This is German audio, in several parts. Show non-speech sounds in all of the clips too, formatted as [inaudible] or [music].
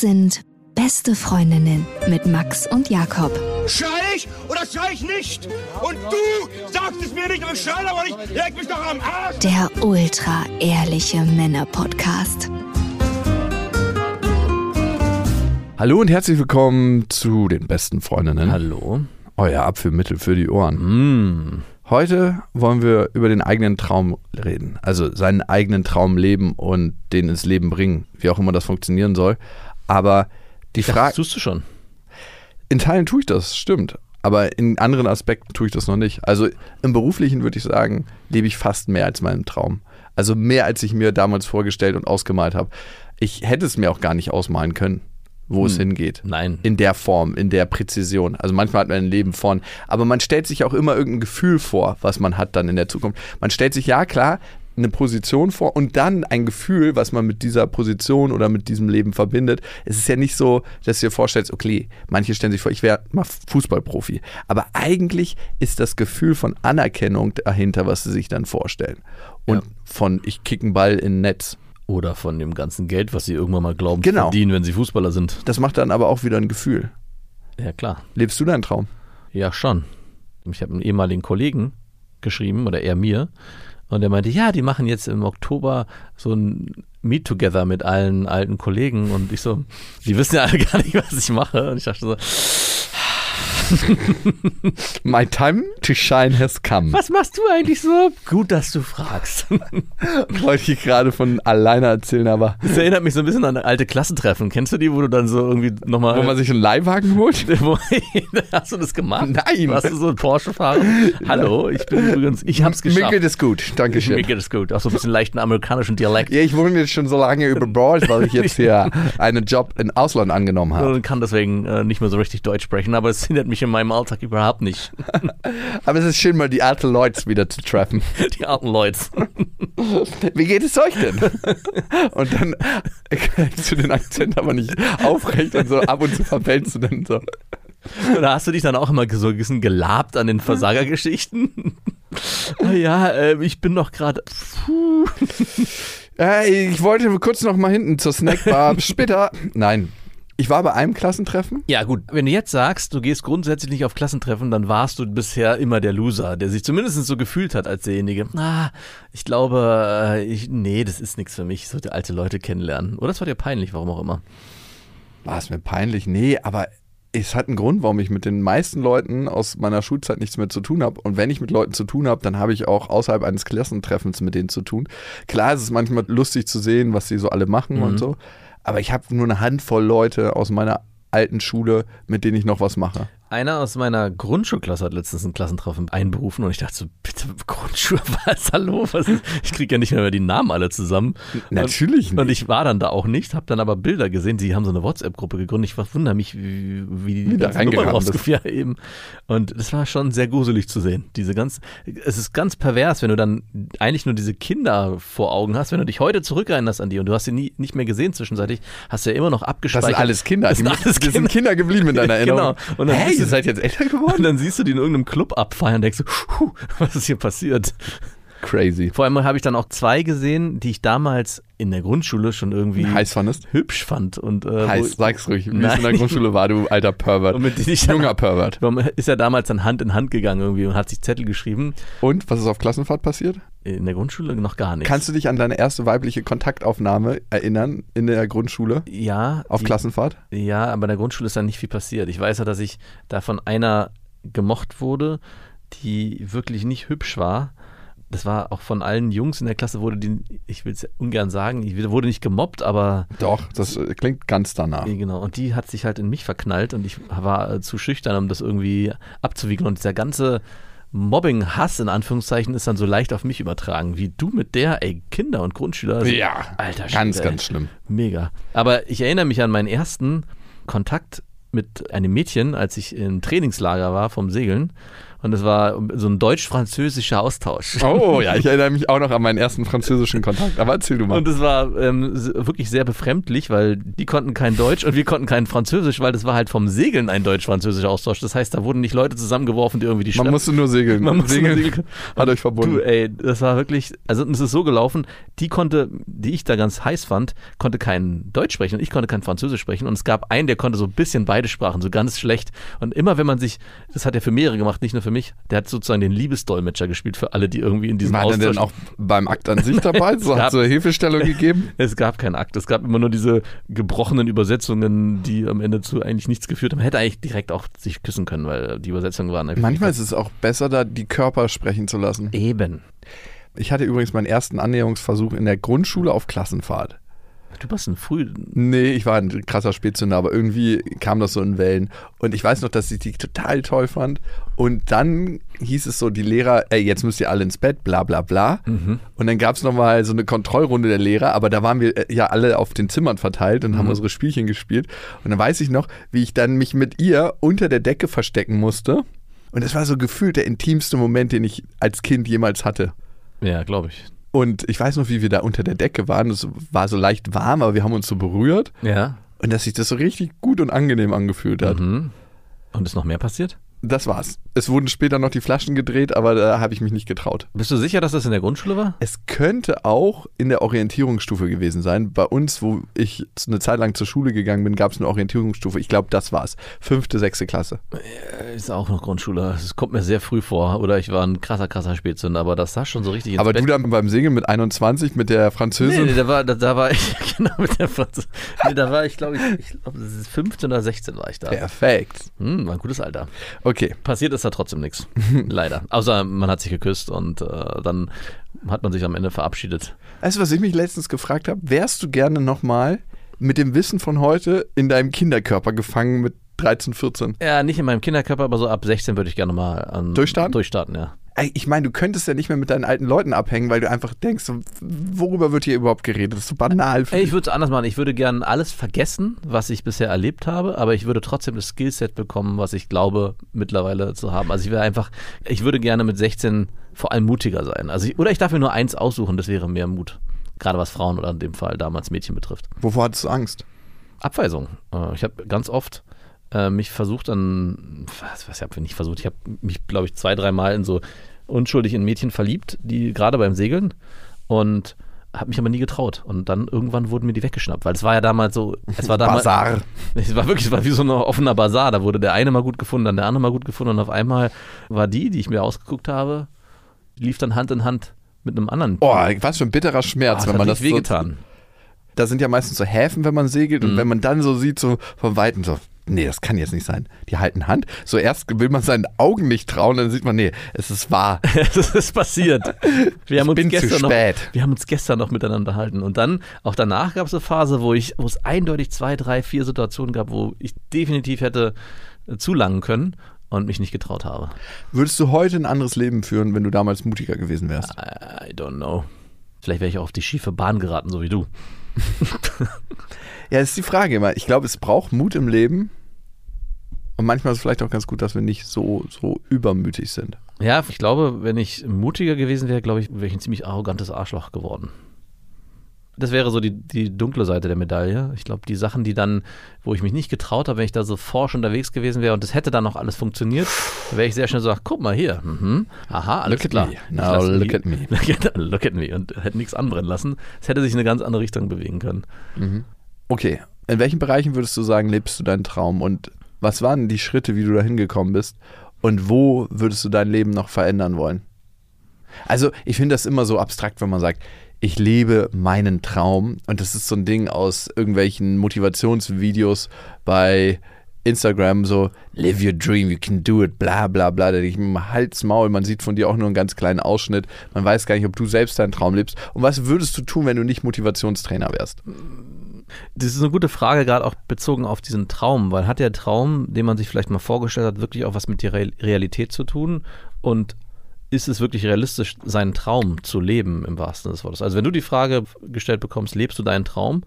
Das sind beste Freundinnen mit Max und Jakob. Schrei ich oder schrei ich nicht? Und du sagst es mir nicht, aber ich schrei aber nicht. Leg mich doch am Arsch. Der ultra ehrliche Männer-Podcast. Hallo und herzlich willkommen zu den besten Freundinnen. Hallo. Euer Abführmittel für die Ohren. Mm. Heute wollen wir über den eigenen Traum reden. Also seinen eigenen Traum leben und den ins Leben bringen. Wie auch immer das funktionieren soll. Aber die Das Frage. tust du schon. In Teilen tue ich das, stimmt. Aber in anderen Aspekten tue ich das noch nicht. Also im Beruflichen würde ich sagen, lebe ich fast mehr als meinen Traum. Also mehr als ich mir damals vorgestellt und ausgemalt habe. Ich hätte es mir auch gar nicht ausmalen können, wo es hingeht. Nein. In der Form, in der Präzision. Also manchmal hat man ein Leben von. Aber man stellt sich auch immer irgendein Gefühl vor, was man hat dann in der Zukunft. Man stellt sich, ja klar, eine Position vor und dann ein Gefühl, was man mit dieser Position oder mit diesem Leben verbindet. Es ist ja nicht so, dass du dir vorstellst, okay, manche stellen sich vor, ich wäre mal Fußballprofi. Aber eigentlich ist das Gefühl von Anerkennung dahinter, was sie sich dann vorstellen. Und Ja. von ich kick einen Ball in ein Netz. Oder von dem ganzen Geld, was sie irgendwann mal glauben, Genau. verdienen, wenn sie Fußballer sind. Das macht dann aber auch wieder ein Gefühl. Ja, klar. Lebst du deinen Traum? Ja, schon. Ich habe einen ehemaligen Kollegen geschrieben, oder er mir, und er meinte, ja, die machen jetzt im Oktober so ein Meet-Together mit allen alten Kollegen. Und ich so, die wissen ja alle [laughs] gar nicht, was ich mache. Und ich dachte so, [laughs] My time to shine has come. was machst du eigentlich so? Gut, dass du fragst. [laughs] Wollte ich gerade von alleine erzählen, aber Das erinnert mich so ein bisschen an alte Klassentreffen. Kennst du die, wo du dann so irgendwie nochmal... wo man sich einen Leihwagen holt? [laughs] Wo- Hast du das gemacht? Nein. Hast du so ein Porsche-Fahrer? Hallo, ich bin übrigens, ich hab's Mir geschafft. geht es gut, danke Mir geht es gut. Auch so ein bisschen leichten amerikanischen Dialekt. Ja, ich wohne jetzt schon so lange über Bord, weil ich jetzt hier einen Job im Ausland angenommen habe. Und kann deswegen äh, nicht mehr so richtig Deutsch sprechen, aber es hindert mich in meinem Alltag überhaupt nicht. [laughs] Aber es ist schön, mal die alten Leute wieder zu treffen. [laughs] Die alten Leute. [laughs] Wie geht es euch denn? Und dann kriegst du den Akzent aber nicht aufrecht und so ab und zu verfällst du dann so. Und da hast du dich dann auch immer so ein bisschen gelabt an den Versagergeschichten. Ah ja, äh, ich bin noch gerade. Äh, ich wollte kurz noch mal hinten zur Snackbar. Später. Nein. Ich war bei einem Klassentreffen. Ja, gut. Wenn du jetzt sagst, du gehst grundsätzlich nicht auf Klassentreffen, dann warst du bisher immer der Loser, der sich zumindest so gefühlt hat als derjenige. Ah, ich glaube, äh, ich, nee, das ist nichts für mich. Ich sollte alte Leute kennenlernen. Oder es war dir peinlich, warum auch immer. War es mir peinlich? Nee, aber es hat einen Grund, warum ich mit den meisten Leuten aus meiner Schulzeit nichts mehr zu tun habe. Und wenn ich mit Leuten zu tun habe, dann habe ich auch außerhalb eines Klassentreffens mit denen zu tun. Klar ist es manchmal lustig zu sehen, was sie so alle machen und so. Aber ich habe nur eine Handvoll Leute aus meiner alten Schule, mit denen ich noch was mache. Einer aus meiner Grundschulklasse hat letztens ein Klassentreffen einberufen und ich dachte so, bitte Grundschule, [laughs] was hallo? Was ist? Ich kriege ja nicht mehr die Namen alle zusammen. Natürlich und, nicht. Und ich war dann da auch nicht, habe dann aber Bilder gesehen. Sie haben so eine WhatsApp-Gruppe gegründet. Ich wundere mich, wie, wie die da rausgefunden [laughs] ja, eben. Und es war schon sehr gruselig zu sehen. Diese ganz, es ist ganz pervers, wenn du dann eigentlich nur diese Kinder vor Augen hast. Wenn du dich heute zurückerinnerst an die und du hast sie nie, nicht mehr gesehen zwischenzeitlich, hast du ja immer noch Das abgespeichert. sind alles Kinder. Das sind alles die sind Kinder. Kinder geblieben in deiner [laughs] Erinnerung. Genau. Und dann hey, ihr seid jetzt älter Und geworden? dann siehst du die in irgendeinem Club abfeiern und denkst so, "Puh, was ist hier passiert? Crazy. Vor allem habe ich dann auch zwei gesehen, die ich damals in der Grundschule schon irgendwie Heiß fandest? hübsch fand. Und, äh, Heiß, sag's ruhig. Wie es in der Grundschule war, du alter Pervert. Und mit denen ich Junger Pervert. Ist ja damals dann Hand in Hand gegangen irgendwie und hat sich Zettel geschrieben. Und, was ist auf Klassenfahrt passiert? In der Grundschule noch gar nichts. Kannst du dich an deine erste weibliche Kontaktaufnahme erinnern in der Grundschule? ja, Auf die, Klassenfahrt? Ja, aber in der Grundschule ist dann nicht viel passiert. Ich weiß ja, dass ich da von einer gemocht wurde, die wirklich nicht hübsch war. Das war auch von allen Jungs in der Klasse, wurde die, ich will es ungern sagen, ich wurde nicht gemobbt, aber Doch, das äh, klingt ganz danach. Genau, und die hat sich halt in mich verknallt und ich war äh, zu schüchtern, um das irgendwie abzuwiegeln. Und dieser ganze Mobbing-Hass in Anführungszeichen ist dann so leicht auf mich übertragen. Wie du mit der, ey, Kinder und Grundschüler. also, Ja, alter ganz, ey. ganz schlimm. Mega. Aber ich erinnere mich an meinen ersten Kontakt mit einem Mädchen, als ich im Trainingslager war vom Segeln. Und es war so ein deutsch-französischer Austausch. Oh ja, ich [laughs] erinnere mich auch noch an meinen ersten französischen Kontakt. Aber erzähl du mal. Und es war ähm, wirklich sehr befremdlich, weil die konnten kein Deutsch und wir konnten kein Französisch, weil das war halt vom Segeln ein deutsch-französischer Austausch. Das heißt, da wurden nicht Leute zusammengeworfen, die irgendwie die Man Stadt- musste nur segeln. [laughs] Man musste nur segeln segeln. [laughs] hat euch verbunden. Du, ey, das war wirklich, also es ist so gelaufen, die konnte, die ich da ganz heiß fand, konnte kein Deutsch sprechen und ich konnte kein Französisch sprechen und es gab einen, der konnte so ein bisschen beide Sprachen, so ganz schlecht und immer wenn man sich, das hat er für mehrere gemacht, nicht nur für mich, der hat sozusagen den Liebesdolmetscher gespielt für alle, die irgendwie in diesem War der Austausch denn auch beim Akt an sich dabei? [laughs] So gab- hat so eine Hilfestellung gegeben? [laughs] es gab keinen Akt, es gab immer nur diese gebrochenen Übersetzungen, die am Ende zu eigentlich nichts geführt haben. Man hätte eigentlich direkt auch sich küssen können, weil die Übersetzungen waren Manchmal ist es auch besser, da die Körper sprechen zu lassen. eben. Ich hatte übrigens meinen ersten Annäherungsversuch in der Grundschule auf Klassenfahrt. Du warst ein früh, Nee, ich war ein krasser Spätzünder, aber irgendwie kam das so in Wellen. Und ich weiß noch, dass ich die total toll fand. Und dann hieß es so, die Lehrer, ey, jetzt müsst ihr alle ins Bett, bla bla bla. Und dann gab es nochmal so eine Kontrollrunde der Lehrer, aber da waren wir äh, ja alle auf den Zimmern verteilt und haben unsere Spielchen gespielt. Und dann weiß ich noch, wie ich dann mich mit ihr unter der Decke verstecken musste. Und das war so gefühlt der intimste Moment, den ich als Kind jemals hatte. ja, glaube ich. Und ich weiß noch, wie wir da unter der Decke waren. Es war so leicht warm, aber wir haben uns so berührt. Ja. Und dass sich das so richtig gut und angenehm angefühlt hat. Mhm. Und ist noch mehr passiert? Das war's. Es wurden später noch die Flaschen gedreht, aber da habe ich mich nicht getraut. Bist du sicher, dass das in der Grundschule war? Es könnte auch in der Orientierungsstufe gewesen sein. Bei uns, wo ich eine Zeit lang zur Schule gegangen bin, gab es eine Orientierungsstufe. Ich glaube, das war's. Fünfte, sechste Klasse. Ist auch noch Grundschule. Es kommt mir sehr früh vor. Oder ich war ein krasser, krasser Spätzünder, aber das sah schon so richtig ins Aber Bett. du dann beim Segeln mit 21 mit der Nee, Französin. nee, da war, da, da war ich, [laughs] genau mit der Franz Nee, da war ich, glaube ich, ich glaube, 15 oder 16 war ich da. Perfekt. Hm, war ein gutes Alter. Okay. Passiert ist da trotzdem nichts. [laughs] Leider. Außer man hat sich geküsst und äh, dann hat man sich am Ende verabschiedet. Weißt du, was ich mich letztens gefragt habe? Wärst du gerne nochmal mit dem Wissen von heute in deinem Kinderkörper gefangen mit 13, 14? Ja, nicht in meinem Kinderkörper, aber so ab 16 würde ich gerne mal an, Durchstarten? Durchstarten, ja. Ich meine, du könntest ja nicht mehr mit deinen alten Leuten abhängen, weil du einfach denkst, worüber wird hier überhaupt geredet? Das ist so banal. Für ich würde es anders machen. Ich würde gerne alles vergessen, was ich bisher erlebt habe, aber ich würde trotzdem das Skillset bekommen, was ich glaube mittlerweile zu haben. Also ich wäre einfach, ich würde gerne mit 16 vor allem mutiger sein. Also ich, oder ich darf mir nur eins aussuchen, das wäre mehr Mut. Gerade was Frauen oder in dem Fall damals Mädchen betrifft. Wovor hattest du Angst? Abweisung. Äh, Ich habe ganz oft äh, mich versucht an, was, was habe ich nicht versucht? Ich habe mich, glaube ich, zwei, dreimal in so unschuldig in Mädchen verliebt, die gerade beim Segeln und habe mich aber nie getraut. Und dann irgendwann wurden mir die weggeschnappt, weil es war ja damals so, es war damals, Bazar. [laughs] es war wirklich, es war wie so ein offener Bazar. Da wurde der eine mal gut gefunden, dann der andere mal gut gefunden und auf einmal war die, die ich mir ausgeguckt habe, lief dann Hand in Hand mit einem anderen. Oh, was für ein bitterer Schmerz, Ah, wenn man das richtig so, wehgetan. Da sind ja meistens so Häfen, wenn man segelt Mhm. und wenn man dann so sieht, so von Weitem so, nee, das kann jetzt nicht sein. Die halten Hand. So erst will man seinen Augen nicht trauen, dann sieht man, nee, es ist wahr. [laughs] das ist passiert. Wir haben uns bin zu gestern spät. Noch, wir haben uns gestern noch miteinander unterhalten. Und dann, auch danach gab es eine Phase, wo ich, wo es eindeutig zwei, drei, vier Situationen gab, wo ich definitiv hätte äh, zulangen können und mich nicht getraut habe. Würdest du heute ein anderes Leben führen, wenn du damals mutiger gewesen wärst? I don't know. Vielleicht wäre ich auch auf die schiefe Bahn geraten, so wie du. [laughs] Ja, das ist die Frage immer. Ich glaube, es braucht Mut im Leben. Und manchmal ist es vielleicht auch ganz gut, dass wir nicht so, so übermütig sind. Ja, ich glaube, wenn ich mutiger gewesen wäre, glaube ich, wäre ich ein ziemlich arrogantes Arschloch geworden. Das wäre so die, die dunkle Seite der Medaille. Ich glaube, die Sachen, die dann, wo ich mich nicht getraut habe, wenn ich da so forsch unterwegs gewesen wäre und das hätte dann noch alles funktioniert, wäre ich sehr schnell so, ach, guck mal hier. Mhm. Aha, alles Look at klar. me. Ich Now [laughs] look at me. look at me. Und hätte nichts anbrennen lassen. Es hätte sich in eine ganz andere Richtung bewegen können. Okay, in welchen Bereichen würdest du sagen, lebst du deinen Traum? Und was waren die Schritte, wie du da hingekommen bist? Und wo würdest du dein Leben noch verändern wollen? Also, ich finde das immer so abstrakt, wenn man sagt, ich lebe meinen Traum. Und das ist so ein Ding aus irgendwelchen Motivationsvideos bei Instagram, so, live your dream, you can do it, bla bla bla. Da denke ich mir, Hals, Maul, man sieht von dir auch nur einen ganz kleinen Ausschnitt. Man weiß gar nicht, ob du selbst deinen Traum lebst. Und was würdest du tun, wenn du nicht Motivationstrainer wärst? Das ist eine gute Frage, gerade auch bezogen auf diesen Traum, weil hat der Traum, den man sich vielleicht mal vorgestellt hat, wirklich auch was mit der Real- Realität zu tun? Und ist es wirklich realistisch, seinen Traum zu leben im wahrsten Sinne des Wortes? Also wenn du die Frage gestellt bekommst, lebst du deinen Traum,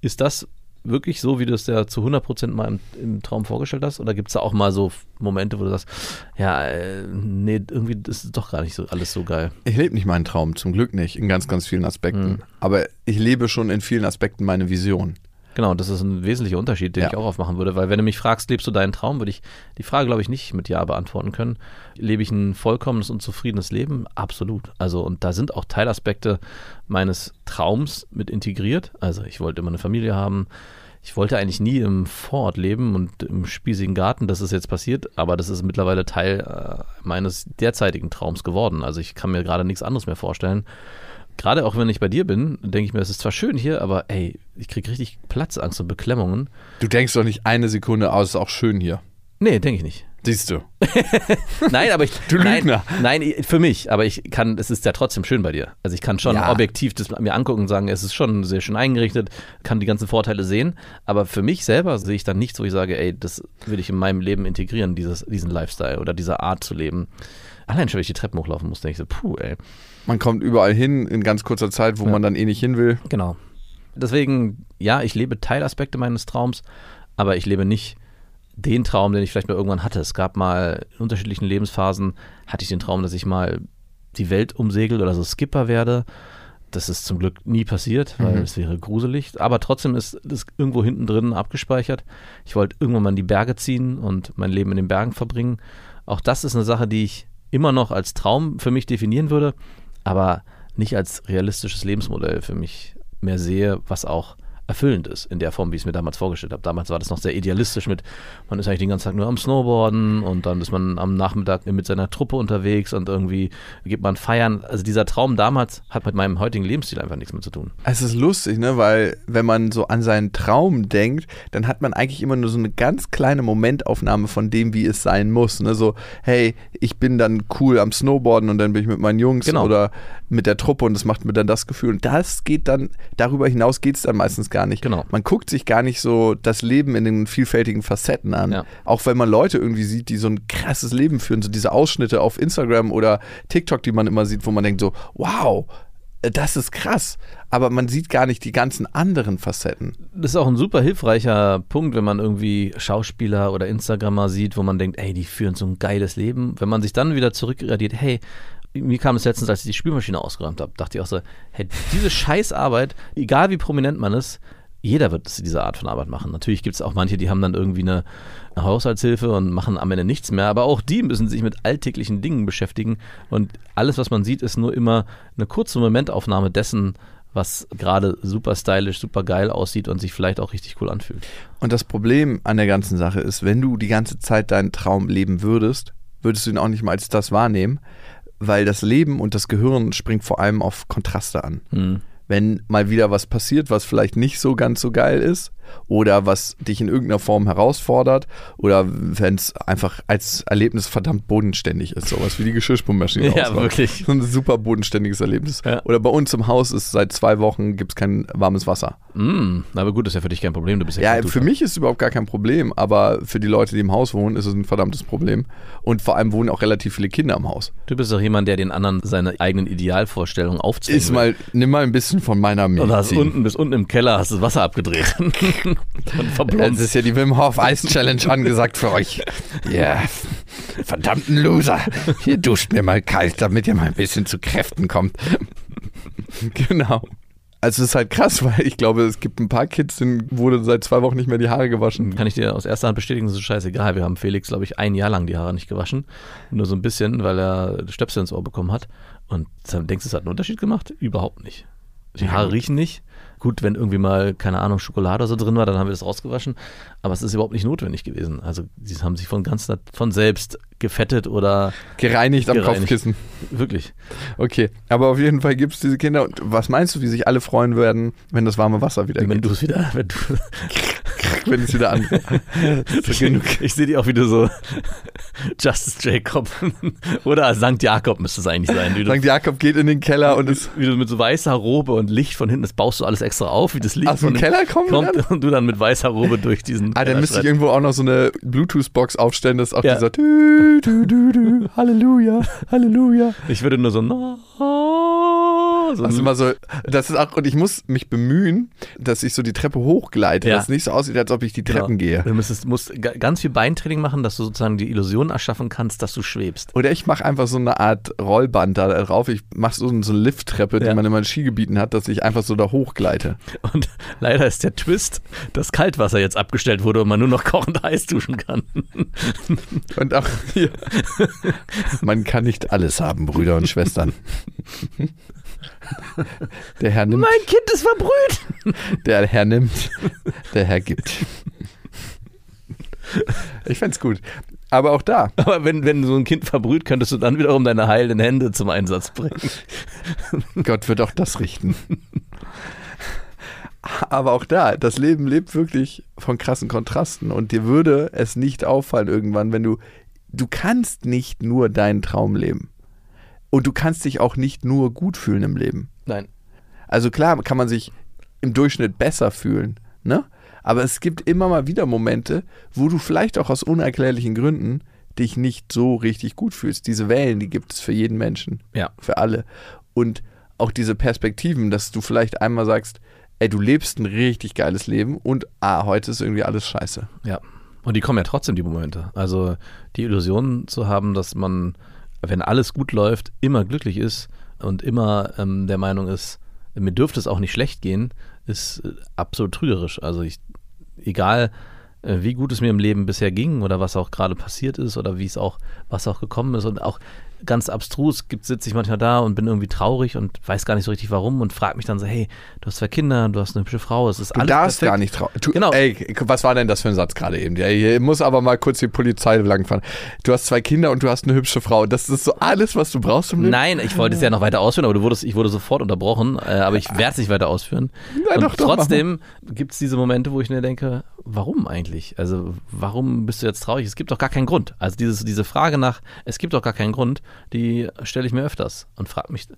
ist das wirklich so, wie du es ja zu 100% mal im, im Traum vorgestellt hast? Oder gibt es da auch mal so Momente, wo du sagst, ja, äh, nee, irgendwie ist es doch gar nicht so alles so geil? Ich lebe nicht meinen Traum, zum Glück nicht, in ganz, ganz vielen Aspekten. Mhm. Aber ich lebe schon in vielen Aspekten meine Vision. Genau, das ist ein wesentlicher Unterschied, den Ja. ich auch aufmachen würde, weil wenn du mich fragst, lebst du deinen Traum, würde ich die Frage, glaube ich, nicht mit Ja beantworten können. Lebe ich ein vollkommenes und zufriedenes Leben? Absolut. Also, und da sind auch Teilaspekte meines Traums mit integriert. Also, ich wollte immer eine Familie haben. Ich wollte eigentlich nie im Vorort leben und im spießigen Garten, das ist jetzt passiert, aber das ist mittlerweile Teil äh, meines derzeitigen Traums geworden. Also ich kann mir gerade nichts anderes mehr vorstellen. Gerade auch wenn ich bei dir bin, denke ich mir, es ist zwar schön hier, aber ey, ich kriege richtig Platzangst und Beklemmungen. Du denkst doch nicht eine Sekunde, aus, ist auch schön hier. Nee, denke ich nicht. Siehst du. [laughs] Nein, aber ich. [laughs] Du Lügner. Nein, nein, für mich, aber ich kann, es ist ja trotzdem schön bei dir. Also ich kann schon Ja. objektiv das mir angucken und sagen, es ist schon sehr schön eingerichtet, kann die ganzen Vorteile sehen. Aber für mich selber sehe ich dann nichts, wo ich sage, ey, das will ich in meinem Leben integrieren, dieses, diesen Lifestyle oder diese Art zu leben. Allein schon, wenn ich die Treppen hochlaufen muss, denke ich so, puh, ey. Man kommt überall hin in ganz kurzer Zeit, wo Ja. man dann eh nicht hin will. Genau. Deswegen, ja, ich lebe Teilaspekte meines Traums, aber ich lebe nicht den Traum, den ich vielleicht mal irgendwann hatte. Es gab mal in unterschiedlichen Lebensphasen, hatte ich den Traum, dass ich mal die Welt umsegel oder so Skipper werde. Das ist zum Glück nie passiert, weil Mhm. es wäre gruselig. Aber trotzdem ist das irgendwo hinten drin abgespeichert. Ich wollte irgendwann mal in die Berge ziehen und mein Leben in den Bergen verbringen. Auch das ist eine Sache, die ich immer noch als Traum für mich definieren würde, aber nicht als realistisches Lebensmodell für mich mehr sehe, was auch erfüllend ist in der Form, wie ich es mir damals vorgestellt habe. Damals war das noch sehr idealistisch mit, man ist eigentlich den ganzen Tag nur am Snowboarden und dann ist man am Nachmittag mit seiner Truppe unterwegs und irgendwie geht man feiern. Also dieser Traum damals hat mit meinem heutigen Lebensstil einfach nichts mehr zu tun. Es ist lustig, ne? Weil wenn man so an seinen Traum denkt, dann hat man eigentlich immer nur so eine ganz kleine Momentaufnahme von dem, wie es sein muss. Ne? So, hey, ich bin dann cool am Snowboarden und dann bin ich mit meinen Jungs Genau. oder mit der Truppe und das macht mir dann das Gefühl. Und das geht dann, darüber hinaus geht es dann meistens gar nicht. Genau. Man guckt sich gar nicht so das Leben in den vielfältigen Facetten an. Ja. Auch wenn man Leute irgendwie sieht, die so ein krasses Leben führen, so diese Ausschnitte auf Instagram oder TikTok, die man immer sieht, wo man denkt so, wow, das ist krass. Aber man sieht gar nicht die ganzen anderen Facetten. Das ist auch ein super hilfreicher Punkt, wenn man irgendwie Schauspieler oder Instagrammer sieht, wo man denkt, ey, die führen so ein geiles Leben. Wenn man sich dann wieder zurückradiert, hey, mir kam es letztens, als ich die Spülmaschine ausgeräumt habe, dachte ich auch so, hey, diese Scheißarbeit, egal wie prominent man ist, jeder wird diese Art von Arbeit machen. Natürlich gibt es auch manche, die haben dann irgendwie eine, eine Haushaltshilfe und machen am Ende nichts mehr, aber auch die müssen sich mit alltäglichen Dingen beschäftigen und alles, was man sieht, ist nur immer eine kurze Momentaufnahme dessen, was gerade super stylisch, super geil aussieht und sich vielleicht auch richtig cool anfühlt. Und das Problem an der ganzen Sache ist, wenn du die ganze Zeit deinen Traum leben würdest, würdest du ihn auch nicht mal als das wahrnehmen, weil das Leben und das Gehirn springt vor allem auf Kontraste an. Hm. wenn mal wieder was passiert, was vielleicht nicht so ganz so geil ist oder was dich in irgendeiner Form herausfordert oder wenn es einfach als Erlebnis verdammt bodenständig ist, sowas wie die Geschirrspülmaschine Ja, wirklich. So ein super bodenständiges Erlebnis. Ja. Oder bei uns im Haus ist seit zwei Wochen gibt es kein warmes Wasser. Mm, aber gut, ist ja für dich kein Problem. Du bist ja, Ja, für mich ist es überhaupt gar kein Problem, aber für die Leute, die im Haus wohnen, ist es ein verdammtes Problem. Und vor allem wohnen auch relativ viele Kinder im Haus. Du bist doch jemand, der den anderen seine eigenen Idealvorstellungen aufzwingen Ist mal, nimm mal ein bisschen von meiner Und hast unten bis unten im Keller hast das Wasser abgedreht. [laughs] und Es verblombt. ist ja die Wim Hof Ice Challenge angesagt für euch. Ja, verdammten Loser. Hier duscht mir mal kalt, damit ihr mal ein bisschen zu Kräften kommt. genau. Also es ist halt krass, weil ich glaube, es gibt ein paar Kids, denen wurde seit zwei Wochen nicht mehr die Haare gewaschen. Kann ich dir aus erster Hand bestätigen, das ist scheißegal. Wir haben Felix, glaube ich, ein Jahr lang die Haare nicht gewaschen. Nur so ein bisschen, weil er Stöpsel ins Ohr bekommen hat. Und dann denkst du, es hat einen Unterschied gemacht? Überhaupt nicht. Die Haare riechen nicht. Gut, wenn irgendwie mal, keine Ahnung, Schokolade oder so drin war, dann haben wir das rausgewaschen. Aber es ist überhaupt nicht notwendig gewesen. Also, sie haben sich von ganz von selbst gefettet oder Gereinigt am Gereinigt. Kopfkissen. wirklich. Okay, aber auf jeden Fall gibt es diese Kinder. Und was meinst du, wie sich alle freuen werden, wenn das warme Wasser wieder Wenn du es wieder, wenn du, [laughs] wenn es wieder an. [laughs] genug. Ich sehe die auch wieder so [laughs] Justice Jacob [laughs] oder Sankt Jakob müsste es eigentlich sein. Du, Sankt Jakob geht in den Keller und es. wie du mit so weißer Robe und Licht von hinten, das baust du alles extra auf, wie das Licht Aus dem Keller kommt dann? und du dann mit weißer Robe durch diesen Ah, dann müsste ich irgendwo auch noch so eine Bluetooth-Box aufstellen, dass auch Ja. dieser du, du, du, du, Halleluja, Halleluja. Ich würde nur so no, So Also mal so, das ist auch, und ich muss mich bemühen, dass ich so die Treppe hochgleite, Ja. dass es nicht so aussieht, als ob ich die Treppen Genau. gehe. Du müsstest, musst ga- ganz viel Beintraining machen, dass du sozusagen die Illusion erschaffen kannst, dass du schwebst. Oder ich mache einfach so eine Art Rollband da drauf. Ich mache so, so eine Lifttreppe, die Ja. man immer in Skigebieten hat, dass ich einfach so da hochgleite. [laughs] Und leider ist der Twist, dass Kaltwasser jetzt abgestellt wurde und man nur noch kochend heiß duschen kann. [laughs] Und auch hier. Man kann nicht alles haben, Brüder und Schwestern. [laughs] [laughs] Der Herr nimmt, mein Kind ist verbrüht. [laughs] der Herr nimmt, der Herr gibt. Ich fänd's gut. Aber auch da, Aber wenn, wenn so ein Kind verbrüht, könntest du dann wiederum deine heilenden Hände zum Einsatz bringen. Gott wird auch das richten. Aber auch da, das Leben lebt wirklich von krassen Kontrasten und dir würde es nicht auffallen irgendwann, wenn du, du kannst nicht nur deinen Traum leben. Und du kannst dich auch nicht nur gut fühlen im Leben. Nein. Also klar kann man sich im Durchschnitt besser fühlen, ne? Aber es gibt immer mal wieder Momente, wo du vielleicht auch aus unerklärlichen Gründen dich nicht so richtig gut fühlst. Diese Wellen, die gibt es für jeden Menschen Ja. für alle. Und auch diese Perspektiven, dass du vielleicht einmal sagst, ey, du lebst ein richtig geiles Leben und ah, heute ist irgendwie alles scheiße. Ja. Und die kommen ja trotzdem, die Momente. Also die Illusion zu haben, dass man, wenn alles gut läuft, immer glücklich ist und immer ähm, der Meinung ist, mir dürfte es auch nicht schlecht gehen, ist äh, absolut trügerisch. Also ich, egal äh, wie gut es mir im Leben bisher ging oder was auch gerade passiert ist oder wie es auch, was auch gekommen ist und auch ganz abstrus gibt, sitze ich manchmal da und bin irgendwie traurig und weiß gar nicht so richtig warum und frage mich dann so, hey, du hast zwei Kinder, du hast eine hübsche Frau, es ist Du alles darfst perfekt. gar nicht trauen. Du, Genau. Ey, was war denn das für ein Satz gerade eben? Ja, hier muss aber mal kurz die Polizei langfahren. Du hast zwei Kinder und du hast eine hübsche Frau. Das ist so alles, was du brauchst im Leben? Nein, ich wollte es ja noch weiter ausführen, aber du wurdest, ich wurde sofort unterbrochen, äh, aber ich werde es nicht weiter ausführen. Na und doch, doch, trotzdem gibt es diese Momente, wo ich mir denke, warum eigentlich? Also warum bist du jetzt traurig? Es gibt doch gar keinen Grund. Also dieses, diese Frage nach, es gibt doch gar keinen Grund, die stelle ich mir öfters und frage mich,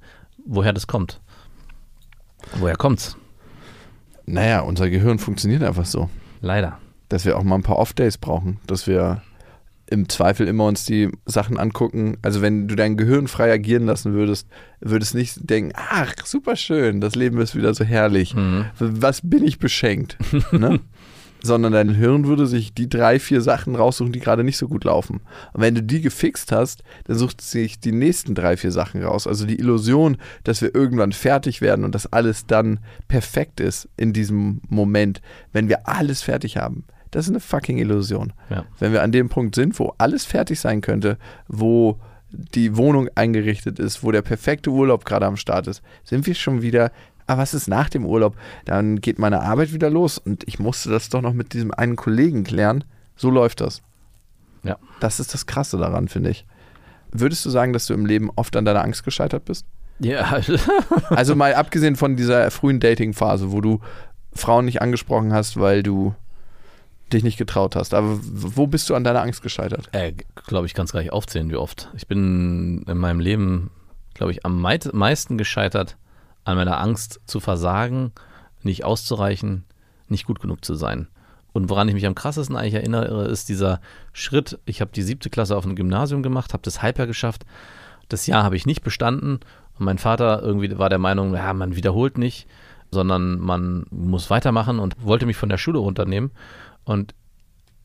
woher das kommt. Woher kommt's? Naja, unser Gehirn funktioniert einfach so. Leider. dass wir auch mal ein paar Off-Days brauchen, dass wir im Zweifel immer uns die Sachen angucken. Also wenn du dein Gehirn frei agieren lassen würdest, würdest nicht denken, ach, super schön, das Leben ist wieder so herrlich. Was bin ich beschenkt? ne? [laughs] Sondern dein Hirn würde sich die drei, vier Sachen raussuchen, die gerade nicht so gut laufen. Und wenn du die gefixt hast, dann sucht sich die nächsten drei, vier Sachen raus. Also die Illusion, dass wir irgendwann fertig werden und dass alles dann perfekt ist in diesem Moment, wenn wir alles fertig haben. Das ist eine fucking Illusion. Ja. Wenn wir an dem Punkt sind, wo alles fertig sein könnte, wo die Wohnung eingerichtet ist, wo der perfekte Urlaub gerade am Start ist, sind wir schon wieder. Aber was ist nach dem Urlaub? Dann geht meine Arbeit wieder los und ich musste das doch noch mit diesem einen Kollegen klären. So läuft das. Ja. Das ist das Krasse daran, finde ich. Würdest du sagen, dass du im Leben oft an deiner Angst gescheitert bist? Ja, [laughs] Also mal abgesehen von dieser frühen Dating-Phase, wo du Frauen nicht angesprochen hast, weil du dich nicht getraut hast. Aber wo bist du an deiner Angst gescheitert? äh, glaube ich, kann es gar nicht aufzählen, wie oft. Ich bin in meinem Leben, glaube ich, am meisten gescheitert an meiner Angst zu versagen, nicht auszureichen, nicht gut genug zu sein. Und woran ich mich am krassesten eigentlich erinnere, ist dieser Schritt. Ich habe die siebte Klasse auf einem Gymnasium gemacht, habe das Halbjahr geschafft. Das Jahr habe ich nicht bestanden. Und mein Vater irgendwie war der Meinung, ja, man wiederholt nicht, sondern man muss weitermachen und wollte mich von der Schule runternehmen. Und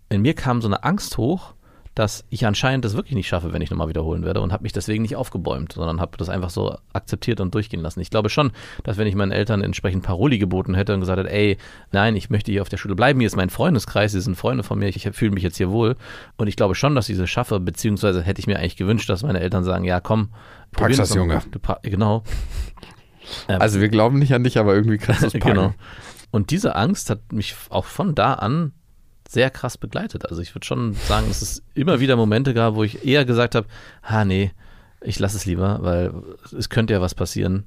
in mir kam so eine Angst hoch, dass ich anscheinend das wirklich nicht schaffe, wenn ich nochmal wiederholen werde und habe mich deswegen nicht aufgebäumt, sondern habe das einfach so akzeptiert und durchgehen lassen. Ich glaube schon, dass wenn ich meinen Eltern entsprechend Paroli geboten hätte und gesagt hätte, ey, nein, ich möchte hier auf der Schule bleiben, hier ist mein Freundeskreis, hier sind Freunde von mir, ich fühle mich jetzt hier wohl und ich glaube schon, dass ich das schaffe, beziehungsweise hätte ich mir eigentlich gewünscht, dass meine Eltern sagen, ja komm, probier das. Junge. Genau. [laughs] Also wir glauben nicht an dich, aber irgendwie kannst du es [laughs] packen. genau. Und diese Angst hat mich auch von da an sehr krass begleitet. Also ich würde schon sagen, dass es immer wieder Momente gab, wo ich eher gesagt habe, ah nee, ich lasse es lieber, weil es könnte ja was passieren.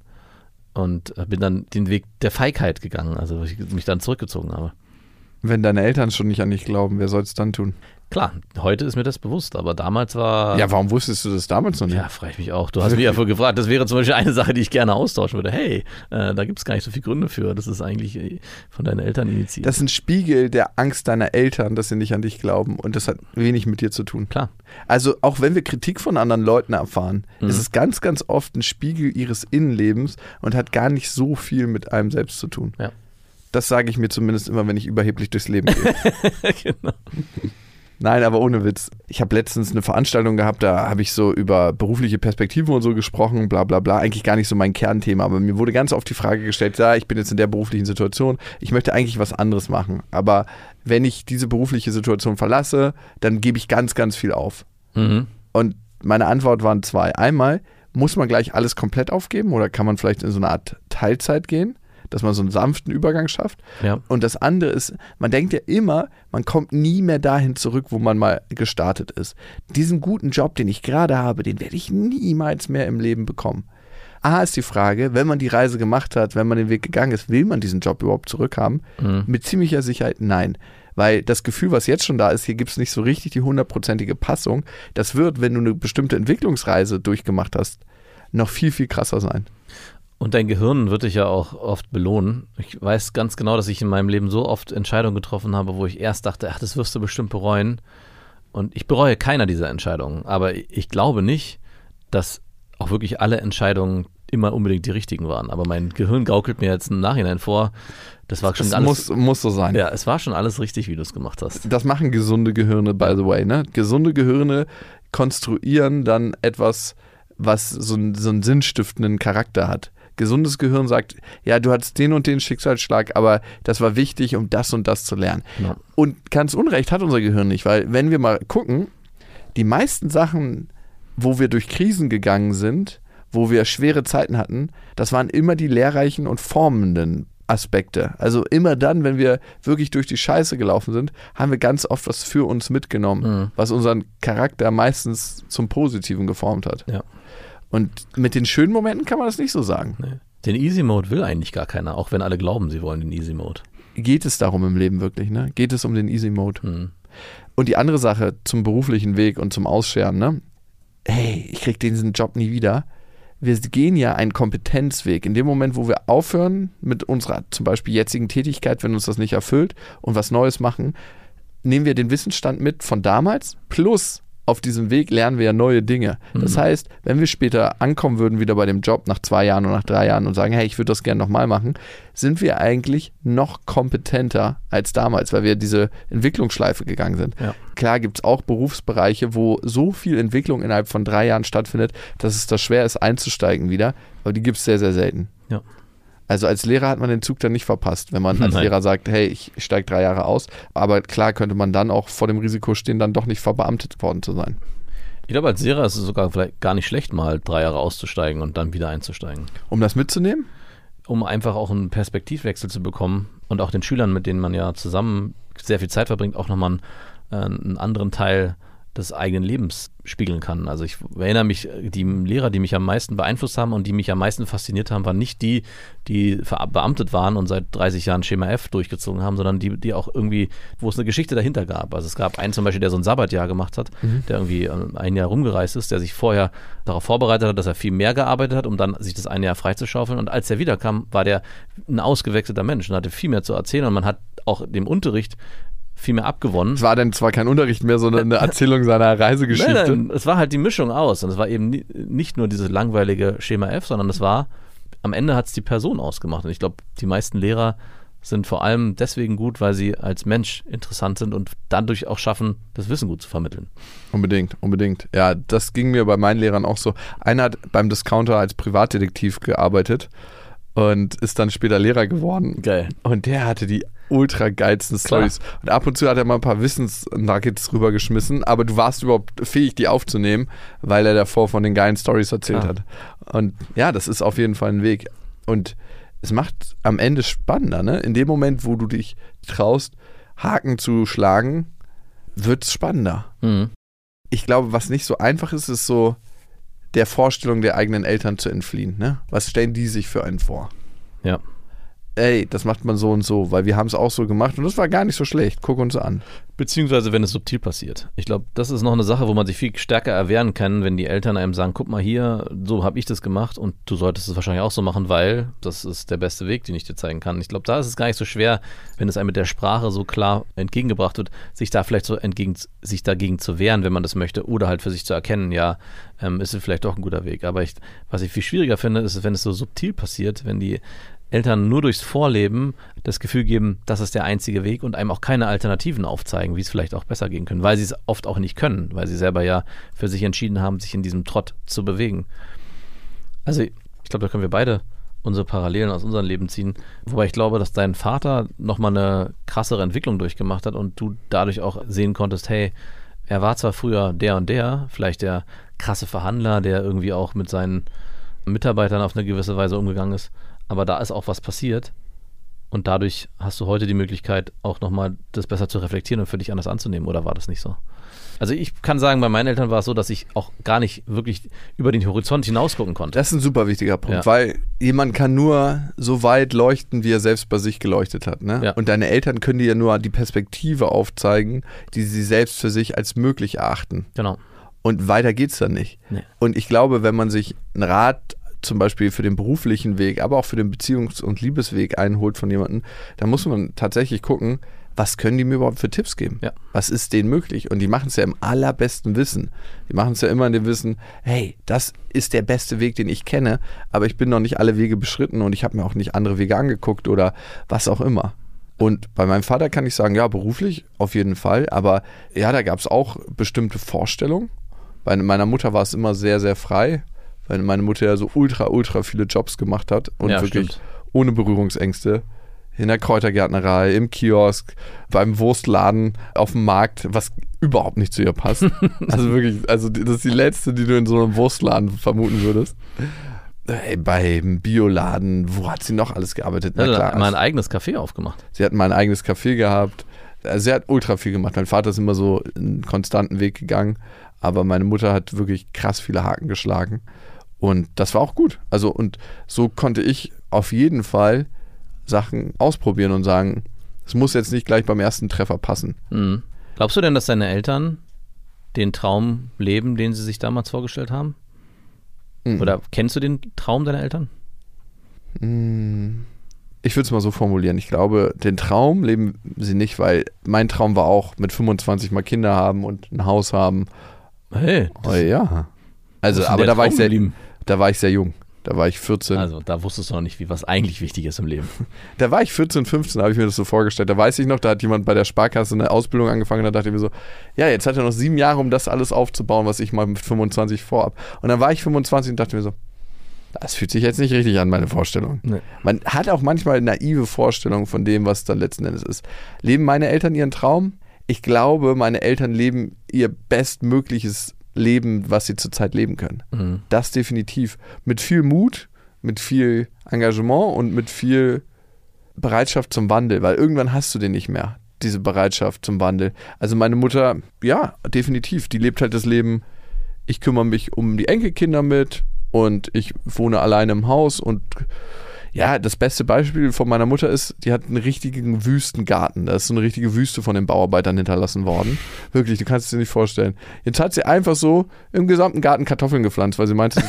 Und bin dann den Weg der Feigheit gegangen, also wo ich mich dann zurückgezogen habe. Wenn deine Eltern schon nicht an dich glauben, wer soll es dann tun? Klar, heute ist mir das bewusst, aber damals war. Ja, warum wusstest du das damals noch nicht? Ja, frage ich mich auch. Du hast mich ja vorher gefragt, das wäre zum Beispiel eine Sache, die ich gerne austauschen würde. Hey, äh, da gibt es gar nicht so viele Gründe für. Das ist eigentlich äh, von deinen Eltern initiiert. Das ist ein Spiegel der Angst deiner Eltern, dass sie nicht an dich glauben. Und das hat wenig mit dir zu tun. Klar. Also auch wenn wir Kritik von anderen Leuten erfahren, Mhm. ist es ganz, ganz oft ein Spiegel ihres Innenlebens und hat gar nicht so viel mit einem selbst zu tun. Ja. Das sage ich mir zumindest immer, wenn ich überheblich durchs Leben gehe. [laughs] genau. Nein, aber ohne Witz. Ich habe letztens eine Veranstaltung gehabt, da habe ich so über berufliche Perspektiven und so gesprochen, bla bla bla. Eigentlich gar nicht so mein Kernthema, aber mir wurde ganz oft die Frage gestellt, ja, ich bin jetzt in der beruflichen Situation, ich möchte eigentlich was anderes machen. Aber wenn ich diese berufliche Situation verlasse, dann gebe ich ganz, ganz viel auf. Mhm. Und meine Antwort waren zwei. Einmal, muss man gleich alles komplett aufgeben oder kann man vielleicht in so eine Art Teilzeit gehen, dass man so einen sanften Übergang schafft? Ja. Und das andere ist, man denkt ja immer, man kommt nie mehr dahin zurück, wo man mal gestartet ist. Diesen guten Job, den ich gerade habe, den werde ich niemals mehr im Leben bekommen. A ist die Frage, wenn man die Reise gemacht hat, wenn man den Weg gegangen ist, will man diesen Job überhaupt zurückhaben? Mhm. Mit ziemlicher Sicherheit nein. Weil das Gefühl, was jetzt schon da ist, hier gibt es nicht so richtig die hundertprozentige Passung. Das wird, wenn du eine bestimmte Entwicklungsreise durchgemacht hast, noch viel, viel krasser sein. Und dein Gehirn wird dich ja auch oft belohnen. Ich weiß ganz genau, dass ich in meinem Leben so oft Entscheidungen getroffen habe, wo ich erst dachte, ach, das wirst du bestimmt bereuen. Und ich bereue keiner dieser Entscheidungen. Aber ich glaube nicht, dass auch wirklich alle Entscheidungen immer unbedingt die richtigen waren. Aber mein Gehirn gaukelt mir jetzt im Nachhinein vor, das war schon Das alles. muss, muss so sein. ja, es war schon alles richtig, wie du es gemacht hast. Das machen gesunde Gehirne, by the way. Ne? Gesunde Gehirne konstruieren dann etwas, was so, einen- so einen sinnstiftenden Charakter hat. Gesundes Gehirn sagt, ja, du hattest den und den Schicksalsschlag, aber das war wichtig, um das und das zu lernen. Ja. Und ganz Unrecht hat unser Gehirn nicht, weil wenn wir mal gucken, die meisten Sachen, wo wir durch Krisen gegangen sind, wo wir schwere Zeiten hatten, das waren immer die lehrreichen und formenden Aspekte. Also immer dann, wenn wir wirklich durch die Scheiße gelaufen sind, haben wir ganz oft was für uns mitgenommen, Mhm. was unseren Charakter meistens zum Positiven geformt hat. Ja. Und mit den schönen Momenten kann man das nicht so sagen. Nee. Den Easy Mode will eigentlich gar keiner, auch wenn alle glauben, sie wollen den Easy Mode. Geht es darum im Leben wirklich, ne? Geht es um den Easy Mode? Hm. Und die andere Sache zum beruflichen Weg und zum Ausscheren, ne? Hey, ich krieg diesen Job nie wieder. Wir gehen ja einen Kompetenzweg. In dem Moment, wo wir aufhören mit unserer zum Beispiel jetzigen Tätigkeit, wenn uns das nicht erfüllt und was Neues machen, nehmen wir den Wissensstand mit von damals plus auf diesem Weg lernen wir ja neue Dinge. Das heißt, wenn wir später ankommen würden, wieder bei dem Job nach zwei Jahren oder nach drei Jahren und sagen, hey, ich würde das gerne nochmal machen, sind wir eigentlich noch kompetenter als damals, weil wir diese Entwicklungsschleife gegangen sind. Ja. Klar gibt es auch Berufsbereiche, wo so viel Entwicklung innerhalb von drei Jahren stattfindet, dass es da schwer ist einzusteigen wieder, aber die gibt es sehr, sehr selten. Ja. Also als Lehrer hat man den Zug dann nicht verpasst, wenn man als Nein. Lehrer sagt, hey, ich steige drei Jahre aus. Aber klar könnte man dann auch vor dem Risiko stehen, dann doch nicht verbeamtet worden zu sein. Ich glaube, als Lehrer ist es sogar vielleicht gar nicht schlecht, mal drei Jahre auszusteigen und dann wieder einzusteigen. Um das mitzunehmen? Um einfach auch einen Perspektivwechsel zu bekommen und auch den Schülern, mit denen man ja zusammen sehr viel Zeit verbringt, auch nochmal einen, äh, einen anderen Teil des eigenen Lebens spiegeln kann. Also ich erinnere mich, die Lehrer, die mich am meisten beeinflusst haben und die mich am meisten fasziniert haben, waren nicht die, die verbeamtet waren und seit 30 Jahren Schema F durchgezogen haben, sondern die, die auch irgendwie, wo es eine Geschichte dahinter gab. Also es gab einen zum Beispiel, der so ein Sabbatjahr gemacht hat, der irgendwie äh, ein Jahr rumgereist ist, der sich vorher darauf vorbereitet hat, dass er viel mehr gearbeitet hat, um dann sich das eine Jahr freizuschaufeln. Und als er wiederkam, war der ein ausgewechselter Mensch und hatte viel mehr zu erzählen und man hat auch dem Unterricht viel mehr abgewonnen. Es war dann zwar kein Unterricht mehr, sondern eine [laughs] Erzählung seiner Reisegeschichte. Nein, nein, es war halt die Mischung aus. Und es war eben ni- nicht nur dieses langweilige Schema F, sondern es war, am Ende hat es die Person ausgemacht. Und ich glaube, die meisten Lehrer sind vor allem deswegen gut, weil sie als Mensch interessant sind und dadurch auch schaffen, das Wissen gut zu vermitteln. Unbedingt, unbedingt. Ja, das ging mir bei meinen Lehrern auch so. Einer hat beim Discounter als Privatdetektiv gearbeitet und ist dann später Lehrer geworden. Geil. Und der hatte die ultra geilsten. Stories. Und ab und zu hat er mal ein paar Wissensnuggets rübergeschmissen, aber du warst überhaupt fähig, die aufzunehmen, weil er davor von den geilen Stories erzählt Klar. hat. Und ja, das ist auf jeden Fall ein Weg. Und es macht am Ende spannender, ne? In dem Moment, wo du dich traust, Haken zu schlagen, wird es spannender. Mhm. Ich glaube, was nicht so einfach ist, ist so der Vorstellung der eigenen Eltern zu entfliehen. Ne? Was stellen die sich für einen vor? Ja. Ey, das macht man so und so, weil wir haben es auch so gemacht und das war gar nicht so schlecht. Guck uns an. Beziehungsweise, wenn es subtil passiert. Ich glaube, das ist noch eine Sache, wo man sich viel stärker erwehren kann, wenn die Eltern einem sagen, guck mal hier, so habe ich das gemacht und du solltest es wahrscheinlich auch so machen, weil das ist der beste Weg, den ich dir zeigen kann. Ich glaube, da ist es gar nicht so schwer, wenn es einem mit der Sprache so klar entgegengebracht wird, sich da vielleicht so entgegen, sich dagegen zu wehren, wenn man das möchte, oder halt für sich zu erkennen, ja, ähm, ist es vielleicht doch ein guter Weg. Aber ich, was ich viel schwieriger finde, ist, wenn es so subtil passiert, wenn die Eltern nur durchs Vorleben das Gefühl geben, das ist der einzige Weg und einem auch keine Alternativen aufzeigen, wie es vielleicht auch besser gehen können, weil sie es oft auch nicht können, weil sie selber ja für sich entschieden haben, sich in diesem Trott zu bewegen. Also ich glaube, da können wir beide unsere Parallelen aus unserem Leben ziehen. Wobei ich glaube, dass dein Vater nochmal eine krassere Entwicklung durchgemacht hat und du dadurch auch sehen konntest, hey, er war zwar früher der und der, vielleicht der krasse Verhandler, der irgendwie auch mit seinen Mitarbeitern auf eine gewisse Weise umgegangen ist, aber da ist auch was passiert. Und dadurch hast du heute die Möglichkeit, auch nochmal das besser zu reflektieren und für dich anders anzunehmen. Oder war das nicht so? Also ich kann sagen, bei meinen Eltern war es so, dass ich auch gar nicht wirklich über den Horizont hinausgucken konnte. Das ist ein super wichtiger Punkt, Ja. weil jemand kann nur so weit leuchten, wie er selbst bei sich geleuchtet hat. Ne? Ja. Und deine Eltern können dir ja nur die Perspektive aufzeigen, die sie selbst für sich als möglich erachten. Genau. Und weiter geht's dann nicht. Nee. Und ich glaube, wenn man sich einen Rat zum Beispiel für den beruflichen Weg, aber auch für den Beziehungs- und Liebesweg einholt von jemandem, dann muss man tatsächlich gucken, was können die mir überhaupt für Tipps geben? Ja. Was ist denen möglich? Und die machen es ja im allerbesten Wissen. Die machen es ja immer in dem Wissen, hey, das ist der beste Weg, den ich kenne, aber ich bin noch nicht alle Wege beschritten und ich habe mir auch nicht andere Wege angeguckt oder was auch immer. Und bei meinem Vater kann ich sagen, ja, beruflich auf jeden Fall, aber ja, da gab es auch bestimmte Vorstellungen. Bei meiner Mutter war es immer sehr, sehr frei, weil meine Mutter ja so ultra, ultra viele Jobs gemacht hat und Ja, wirklich stimmt. ohne Berührungsängste. In der Kräutergärtnerei, im Kiosk, beim Wurstladen, auf dem Markt, was überhaupt nicht zu ihr passt. [laughs] also wirklich, also das ist die letzte, die du in so einem Wurstladen vermuten würdest. Ey, beim Bioladen, wo hat sie noch alles gearbeitet? Na klar, hat mal ein eigenes Café aufgemacht. Sie hat mal ein eigenes Café gehabt. Also sie hat ultra viel gemacht. Mein Vater ist immer so einen konstanten Weg gegangen, aber meine Mutter hat wirklich krass viele Haken geschlagen. Und das war auch gut. Also, und so konnte ich auf jeden Fall Sachen ausprobieren und sagen, es muss jetzt nicht gleich beim ersten Treffer passen. Mhm. Glaubst du denn, dass deine Eltern den Traum leben, den sie sich damals vorgestellt haben? Mhm. Oder kennst du den Traum deiner Eltern? Ich würde es mal so formulieren. Ich glaube, den Traum leben sie nicht, weil mein Traum war auch mit 25 mal Kinder haben und ein Haus haben. Hey, Oh, ja. Also, aber da war, ich sehr, geblieben? Da war ich sehr jung. Da war ich 14. also da wusstest du noch nicht, wie was eigentlich wichtig ist im Leben. [laughs] Da war ich 14, 15, habe ich mir das so vorgestellt. Da weiß ich noch, da hat jemand bei der Sparkasse eine Ausbildung angefangen. Da dachte ich mir so, ja, jetzt hat er noch sieben Jahre, um das alles aufzubauen, was ich mal mit 25 vorhab. Und dann war ich 25 und dachte mir so, das fühlt sich jetzt nicht richtig an, meine Vorstellung. Nee. Man hat auch manchmal naive Vorstellungen von dem, was dann letzten Endes ist. Leben meine Eltern ihren Traum? Ich glaube, meine Eltern leben ihr bestmögliches Leben, was sie zurzeit leben können. Mhm. Das definitiv. Mit viel Mut, mit viel Engagement und mit viel Bereitschaft zum Wandel, weil irgendwann hast du den nicht mehr, diese Bereitschaft zum Wandel. Also meine Mutter, ja, definitiv, die lebt halt das Leben, ich kümmere mich um die Enkelkinder mit und ich wohne alleine im Haus und ja, das beste Beispiel von meiner Mutter ist, die hat einen richtigen Wüstengarten. Da ist so eine richtige Wüste von den Bauarbeitern hinterlassen worden. Wirklich, du kannst es dir nicht vorstellen. Jetzt hat sie einfach so im gesamten Garten Kartoffeln gepflanzt, weil sie meinte,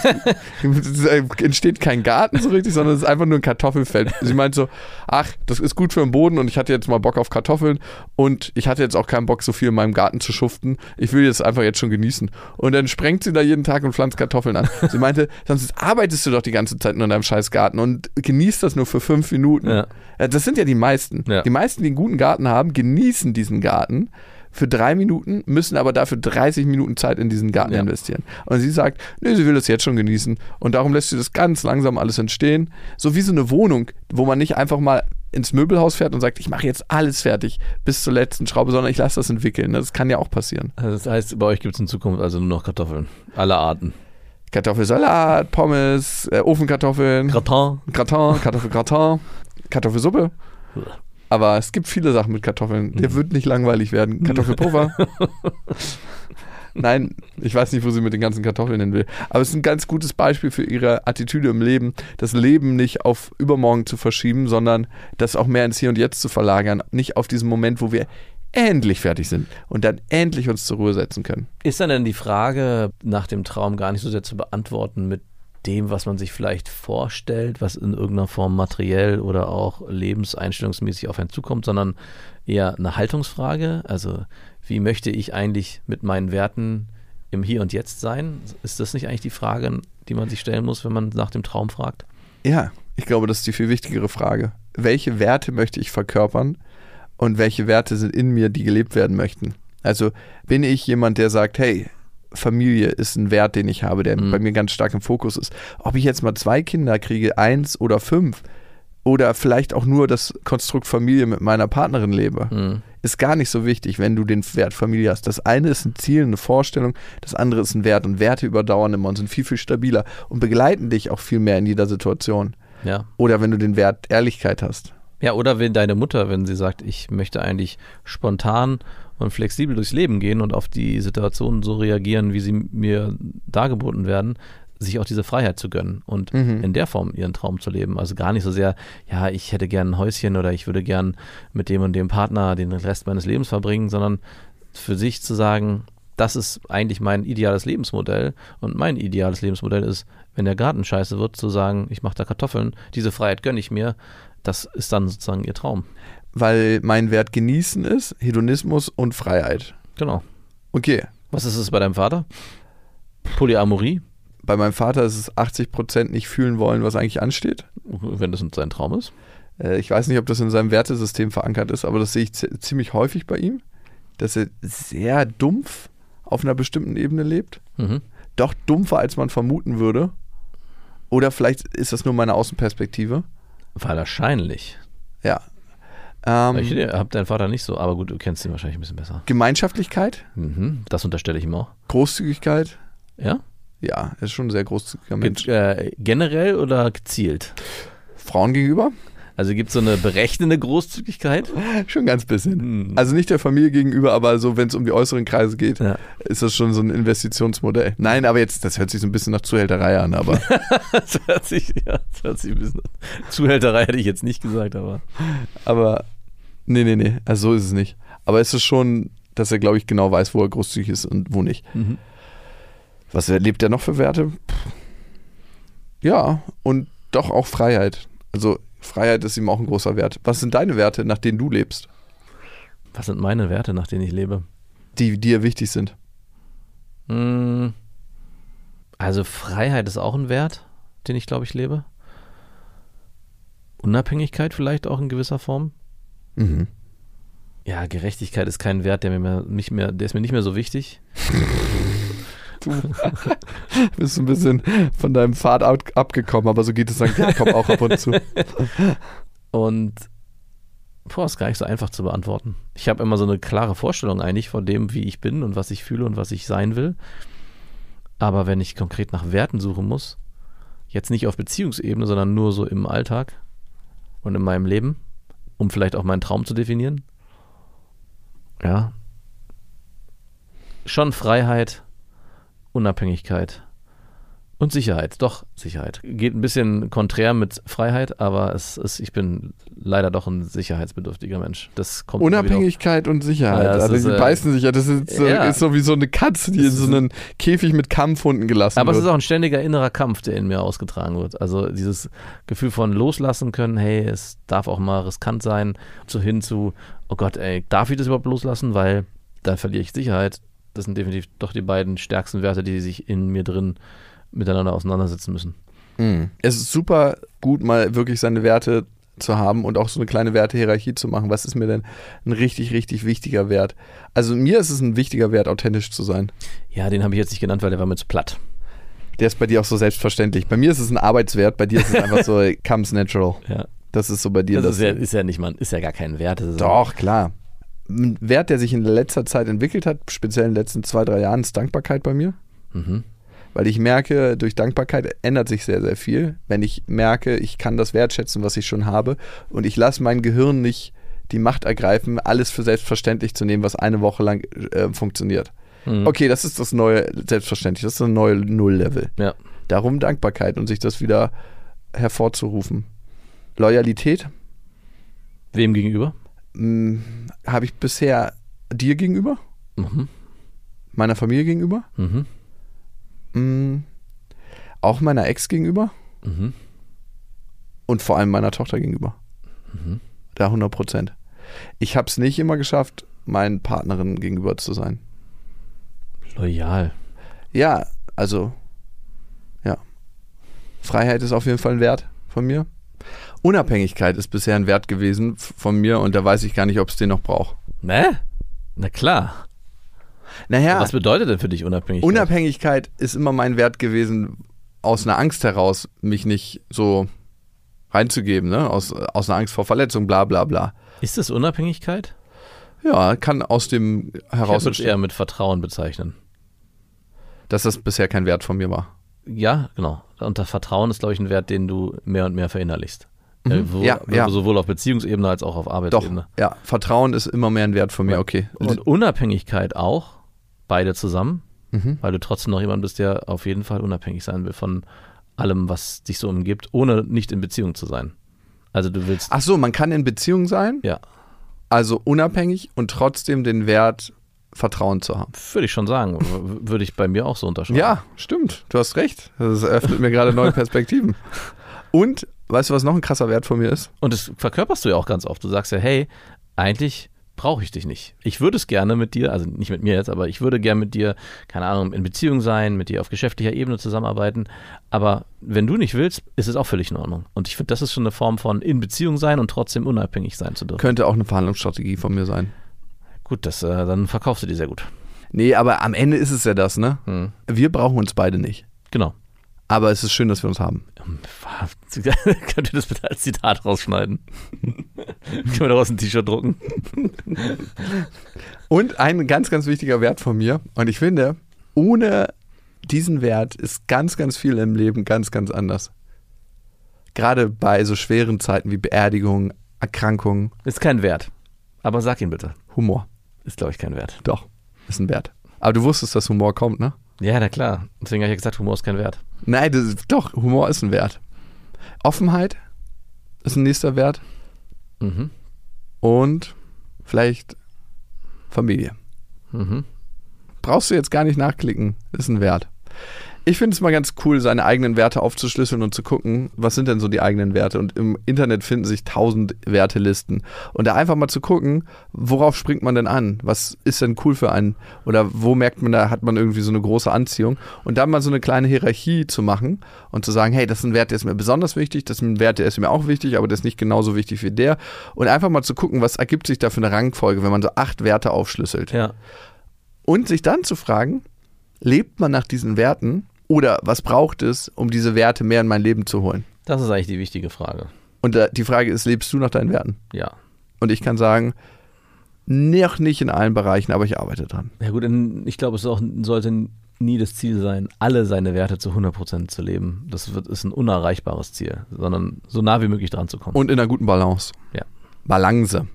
es [laughs] entsteht kein Garten so richtig, sondern es ist einfach nur ein Kartoffelfeld. Sie meinte so, ach, das ist gut für den Boden und ich hatte jetzt mal Bock auf Kartoffeln und ich hatte jetzt auch keinen Bock, so viel in meinem Garten zu schuften. Ich will jetzt einfach jetzt schon genießen. Und dann sprengt sie da jeden Tag und pflanzt Kartoffeln an. Sie meinte, sonst arbeitest du doch die ganze Zeit nur in deinem scheiß Garten und genießt das nur für fünf Minuten. Ja. Ja, Das sind ja die meisten. Ja. Die meisten, die einen guten Garten haben, genießen diesen Garten für drei Minuten, müssen aber dafür 30 Minuten Zeit in diesen Garten Ja. investieren. Und sie sagt, nee, sie will das jetzt schon genießen. Und darum lässt sie das ganz langsam alles entstehen. So wie so eine Wohnung, wo man nicht einfach mal ins Möbelhaus fährt und sagt, ich mache jetzt alles fertig bis zur letzten Schraube, sondern ich lasse das entwickeln. Das kann ja auch passieren. Also das heißt, bei euch gibt es in Zukunft also nur noch Kartoffeln. Aller Arten. Kartoffelsalat, Pommes, äh, Ofenkartoffeln, Gratin. Gratin, Kartoffelgratin, Kartoffelsuppe. [laughs] Aber es gibt viele Sachen mit Kartoffeln. Der wird nicht langweilig werden. [laughs] Kartoffelpuffer. [laughs] Nein, ich weiß nicht, wo sie mit den ganzen Kartoffeln hin will. Aber es ist ein ganz gutes Beispiel für ihre Attitüde im Leben, das Leben nicht auf übermorgen zu verschieben, sondern das auch mehr ins Hier und Jetzt zu verlagern. Nicht auf diesen Moment, wo wir endlich fertig sind und dann endlich uns zur Ruhe setzen können. Ist dann denn die Frage nach dem Traum gar nicht so sehr zu beantworten mit dem, was man sich vielleicht vorstellt, was in irgendeiner Form materiell oder auch lebenseinstellungsmäßig auf einen zukommt, sondern eher eine Haltungsfrage. Also wie möchte ich eigentlich mit meinen Werten im Hier und Jetzt sein? Ist das nicht eigentlich die Frage, die man sich stellen muss, wenn man nach dem Traum fragt? Ja, ich glaube, das ist die viel wichtigere Frage. Welche Werte möchte ich verkörpern und welche Werte sind in mir, die gelebt werden möchten? Also bin ich jemand, der sagt, hey, Familie ist ein Wert, den ich habe, der mhm. bei mir ganz stark im Fokus ist. Ob ich jetzt mal zwei Kinder kriege, eins oder fünf, oder vielleicht auch nur das Konstrukt Familie mit meiner Partnerin lebe, mhm. ist gar nicht so wichtig, wenn du den Wert Familie hast. Das eine ist ein Ziel, eine Vorstellung, das andere ist ein Wert und Werte überdauern immer und sind viel, viel stabiler und begleiten dich auch viel mehr in jeder Situation. Ja. Oder wenn du den Wert Ehrlichkeit hast. Ja, oder wenn deine Mutter, wenn sie sagt, ich möchte eigentlich spontan und flexibel durchs Leben gehen und auf die Situationen so reagieren, wie sie mir dargeboten werden, sich auch diese Freiheit zu gönnen und mhm. in der Form ihren Traum zu leben. Also gar nicht so sehr, ja, ich hätte gern ein Häuschen oder ich würde gern mit dem und dem Partner den Rest meines Lebens verbringen, sondern für sich zu sagen, das ist eigentlich mein ideales Lebensmodell und mein ideales Lebensmodell ist, wenn der Garten scheiße wird, zu sagen, ich mache da Kartoffeln, diese Freiheit gönne ich mir, das ist dann sozusagen ihr Traum. Weil mein Wert genießen ist, Hedonismus und Freiheit. Genau. Okay. Was ist es bei deinem Vater? Polyamorie? Bei meinem Vater ist es 80 Prozent nicht fühlen wollen, was eigentlich ansteht. Wenn das sein Traum ist. Äh, ich weiß nicht, ob das in seinem Wertesystem verankert ist, aber das sehe ich ziemlich häufig bei ihm, dass er sehr dumpf auf einer bestimmten Ebene lebt. Mhm. Doch dumpfer, als man vermuten würde. Oder vielleicht ist das nur meine Außenperspektive. Wahrscheinlich. Ja. Ähm, ich habe deinen Vater nicht so, aber gut, du kennst ihn wahrscheinlich ein bisschen besser. Gemeinschaftlichkeit. Mhm, das unterstelle ich ihm auch. Großzügigkeit. Ja? Ja, er ist schon ein sehr großzügiger Mensch. Ge äh, generell oder gezielt? Frauen gegenüber? Also gibt es so eine berechnende Großzügigkeit? [laughs] schon ganz bisschen. Hm. Also nicht der Familie gegenüber, aber so, wenn es um die äußeren Kreise geht, ja. ist das schon so ein Investitionsmodell. Nein, aber jetzt, das hört sich so ein bisschen nach Zuhälterei an, aber. [laughs] das, hört sich, ja, das hört sich ein bisschen. Zuhälterei hätte ich jetzt nicht gesagt, aber. Aber. Nee, nee, nee. Also so ist es nicht. Aber es ist schon, dass er, glaube ich, genau weiß, wo er großzügig ist und wo nicht. Mhm. Was erlebt er noch für Werte? Ja, und doch auch Freiheit. Also Freiheit ist ihm auch ein großer Wert. Was sind deine Werte, nach denen du lebst? Was sind meine Werte, nach denen ich lebe? Die dir wichtig sind. Hm. Also Freiheit ist auch ein Wert, den ich glaube ich lebe. Unabhängigkeit vielleicht auch in gewisser Form. Mhm. Ja, Gerechtigkeit ist kein Wert, der mir nicht mehr, der ist mir nicht mehr so wichtig. [laughs] [laughs] du bist ein bisschen von deinem Pfad abgekommen, aber so geht es dann [laughs] Jakob auch ab und zu. Und boah, ist gar nicht so einfach zu beantworten. Ich habe immer so eine klare Vorstellung eigentlich von dem, wie ich bin und was ich fühle und was ich sein will. Aber wenn ich konkret nach Werten suchen muss, jetzt nicht auf Beziehungsebene, sondern nur so im Alltag und in meinem Leben, um vielleicht auch meinen Traum zu definieren, ja, schon Freiheit, Unabhängigkeit und Sicherheit. Doch, Sicherheit. Geht ein bisschen konträr mit Freiheit, aber es ist, ich bin leider doch ein sicherheitsbedürftiger Mensch. Das kommt Unabhängigkeit und Sicherheit. Ja, also die äh, beißen sich ja. Das ist so, ja. ist so wie so eine Katze, die in so einen Käfig mit Kampfhunden gelassen aber wird. Aber es ist auch ein ständiger innerer Kampf, der in mir ausgetragen wird. Also dieses Gefühl von loslassen können, hey, es darf auch mal riskant sein, zu hin zu, oh Gott, ey, darf ich das überhaupt loslassen? Weil dann verliere ich Sicherheit das sind definitiv doch die beiden stärksten Werte, die sich in mir drin miteinander auseinandersetzen müssen. Mhm. Es ist super gut, mal wirklich seine Werte zu haben und auch so eine kleine Wertehierarchie zu machen. Was ist mir denn ein richtig, richtig wichtiger Wert? Also mir ist es ein wichtiger Wert, authentisch zu sein. Ja, den habe ich jetzt nicht genannt, weil der war mir zu platt. Der ist bei dir auch so selbstverständlich. Bei mir ist es ein Arbeitswert, bei dir ist es einfach so, [laughs] comes natural. Ja. Das ist so bei dir. Das, das ist, ja, ist ja nicht, man, ist ja gar kein Wert. Doch, klar ein Wert, der sich in letzter Zeit entwickelt hat, speziell in den letzten zwei, drei Jahren, ist Dankbarkeit bei mir. Mhm. Weil ich merke, durch Dankbarkeit ändert sich sehr, sehr viel. Wenn ich merke, ich kann das wertschätzen, was ich schon habe und ich lasse mein Gehirn nicht die Macht ergreifen, alles für selbstverständlich zu nehmen, was eine Woche lang äh, funktioniert. Mhm. Okay, das ist das neue, selbstverständlich, das ist das neue Null-Level. Ja. Darum Dankbarkeit und sich das wieder hervorzurufen. Loyalität Wem gegenüber? Mh, habe ich bisher dir gegenüber, Mhm. meiner Familie gegenüber, Mhm. mh, auch meiner Ex gegenüber Mhm. und vor allem meiner Tochter gegenüber. Mhm. Da 100 Prozent. Ich habe es nicht immer geschafft, meinen Partnerin gegenüber zu sein. Loyal. Ja, also, ja. Freiheit ist auf jeden Fall ein Wert von mir. Unabhängigkeit ist bisher ein Wert gewesen von mir und da weiß ich gar nicht, ob es den noch braucht. Ne? Na klar. Naja, Was bedeutet denn für dich Unabhängigkeit? Unabhängigkeit ist immer mein Wert gewesen, aus einer Angst heraus, mich nicht so reinzugeben, ne? Aus, aus einer Angst vor Verletzung, bla bla bla. Ist das Unabhängigkeit? Ja, kann aus dem Ich heraus würde es eher mit Vertrauen bezeichnen. dass das bisher kein Wert von mir war. Ja, genau. Und das Vertrauen ist, glaube ich, ein Wert, den du mehr und mehr verinnerlichst. Äh, wo, Ja, ja. Sowohl auf Beziehungsebene als auch auf Doch, Arbeitsebene. ja, Vertrauen ist immer mehr ein Wert von mir, okay. Und Unabhängigkeit auch, beide zusammen, Mhm. weil du trotzdem noch jemand bist, der auf jeden Fall unabhängig sein will von allem, was dich so umgibt, ohne nicht in Beziehung zu sein. Also du willst, Ach so, man kann in Beziehung sein, ja, also unabhängig und trotzdem den Wert Vertrauen zu haben. würde ich schon sagen, würde ich bei mir auch so unterschreiben. Ja, stimmt. Du hast recht. Das eröffnet mir gerade neue Perspektiven. Und weißt du, was noch ein krasser Wert von mir ist? Und das verkörperst du ja auch ganz oft. Du sagst ja, hey, eigentlich brauche ich dich nicht. Ich würde es gerne mit dir, also nicht mit mir jetzt, aber ich würde gerne mit dir, keine Ahnung, in Beziehung sein, mit dir auf geschäftlicher Ebene zusammenarbeiten. Aber wenn du nicht willst, ist es auch völlig in Ordnung. Und ich finde, das ist schon eine Form von in Beziehung sein und trotzdem unabhängig sein zu dürfen. Könnte auch eine Verhandlungsstrategie von mir sein. Gut, das, äh, dann verkaufst du die sehr gut. Nee, aber am Ende ist es ja das, ne? Hm. Wir brauchen uns beide nicht. Genau. Aber es ist schön, dass wir uns haben. [laughs] Könnt ihr das bitte als Zitat rausschneiden? [laughs] Können wir daraus ein T-Shirt drucken? [laughs] Und ein ganz, ganz wichtiger Wert von mir. Und ich finde, ohne diesen Wert ist ganz, ganz viel im Leben ganz, ganz anders. Gerade bei so schweren Zeiten wie Beerdigungen, Erkrankungen, Ist kein Wert. Aber sag ihn bitte. Humor. Ist, glaube ich, kein Wert. Doch, ist ein Wert. Aber du wusstest, dass Humor kommt, ne? Ja, na klar. Deswegen habe ich ja gesagt, Humor ist kein Wert. Nein, das doch, Humor ist ein Wert. Offenheit ist ein nächster Wert. Mhm. Und vielleicht Familie. Mhm. Brauchst du jetzt gar nicht nachklicken, ist ein Wert. Ich finde es mal ganz cool, seine eigenen Werte aufzuschlüsseln und zu gucken, was sind denn so die eigenen Werte. Und im Internet finden sich tausend Wertelisten. Und da einfach mal zu gucken, worauf springt man denn an? Was ist denn cool für einen? Oder wo merkt man, da hat man irgendwie so eine große Anziehung? Und dann mal so eine kleine Hierarchie zu machen und zu sagen, hey, das ist ein Wert, der ist mir besonders wichtig, das ist ein Wert, der ist mir auch wichtig, aber der ist nicht genauso wichtig wie der. Und einfach mal zu gucken, was ergibt sich da für eine Rangfolge, wenn man so acht Werte aufschlüsselt. Ja. Und sich dann zu fragen, lebt man nach diesen Werten oder was braucht es, um diese Werte mehr in mein Leben zu holen? Das ist eigentlich die wichtige Frage. Und äh, die Frage ist, lebst du nach deinen Werten? Ja. Und ich kann sagen, noch nicht in allen Bereichen, aber ich arbeite dran. Ja gut, ich glaube, es auch, sollte nie das Ziel sein, alle seine Werte zu 100% zu leben. Das wird, ist ein unerreichbares Ziel, sondern so nah wie möglich dran zu kommen. Und in einer guten Balance. Ja. Balance.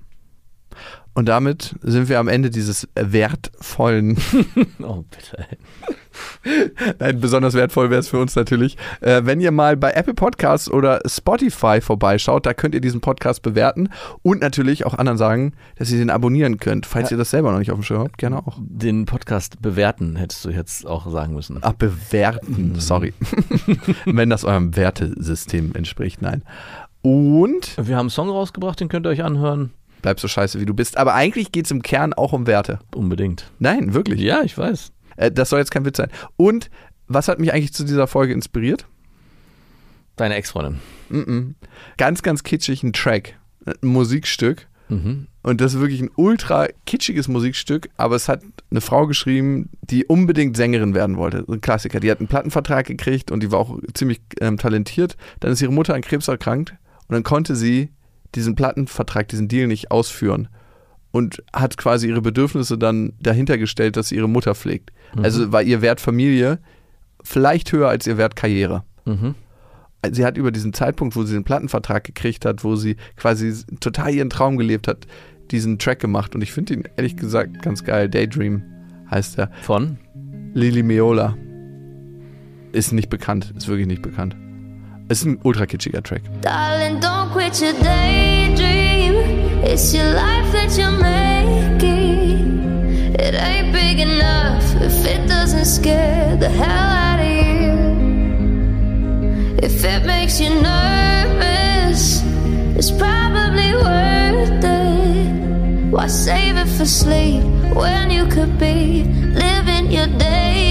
Und damit sind wir am Ende dieses wertvollen [laughs] oh, bitte. Nein, besonders wertvoll wäre es für uns natürlich. Äh, wenn ihr mal bei Apple Podcasts oder Spotify vorbeischaut, da könnt ihr diesen Podcast bewerten und natürlich auch anderen sagen, dass ihr den abonnieren könnt. Falls ihr das selber noch nicht auf dem Schirm habt, gerne auch. Den Podcast bewerten hättest du jetzt auch sagen müssen. Ach, bewerten, sorry. [laughs] [laughs] wenn das eurem Wertesystem entspricht, nein. Und Wir haben einen Song rausgebracht, den könnt ihr euch anhören. Bleib so scheiße, wie du bist. Aber eigentlich geht es im Kern auch um Werte. Unbedingt. Nein, wirklich. Ja, ich weiß. Äh, das soll jetzt kein Witz sein. Und was hat mich eigentlich zu dieser Folge inspiriert? Deine Ex-Freundin. Mhm. Ganz, ganz kitschig ein Track, ein Musikstück. Mhm. Und das ist wirklich ein ultra kitschiges Musikstück, aber es hat eine Frau geschrieben, die unbedingt Sängerin werden wollte. Ein Klassiker. Die hat einen Plattenvertrag gekriegt und die war auch ziemlich ähm, talentiert. Dann ist ihre Mutter an Krebs erkrankt und dann konnte sie diesen Plattenvertrag, diesen Deal nicht ausführen und hat quasi ihre Bedürfnisse dann dahinter gestellt, dass sie ihre Mutter pflegt. Also war ihr Wert Familie vielleicht höher als ihr Wert Karriere Mhm. sie hat über diesen Zeitpunkt, wo sie den Plattenvertrag gekriegt hat, wo sie quasi total ihren Traum gelebt hat, diesen Track gemacht. Und ich finde ihn ehrlich gesagt ganz geil. Daydream heißt er. Von? Lili Meola. Ist nicht bekannt, ist wirklich nicht bekannt. Ist ein ultra kitschiger Track. Darling, don't quit your daydream. It's your life that you're making. It ain't big enough if it doesn't scare the hell out of you. If it makes you nervous, it's probably worth it. Why save it for sleep when you could be living your daydream?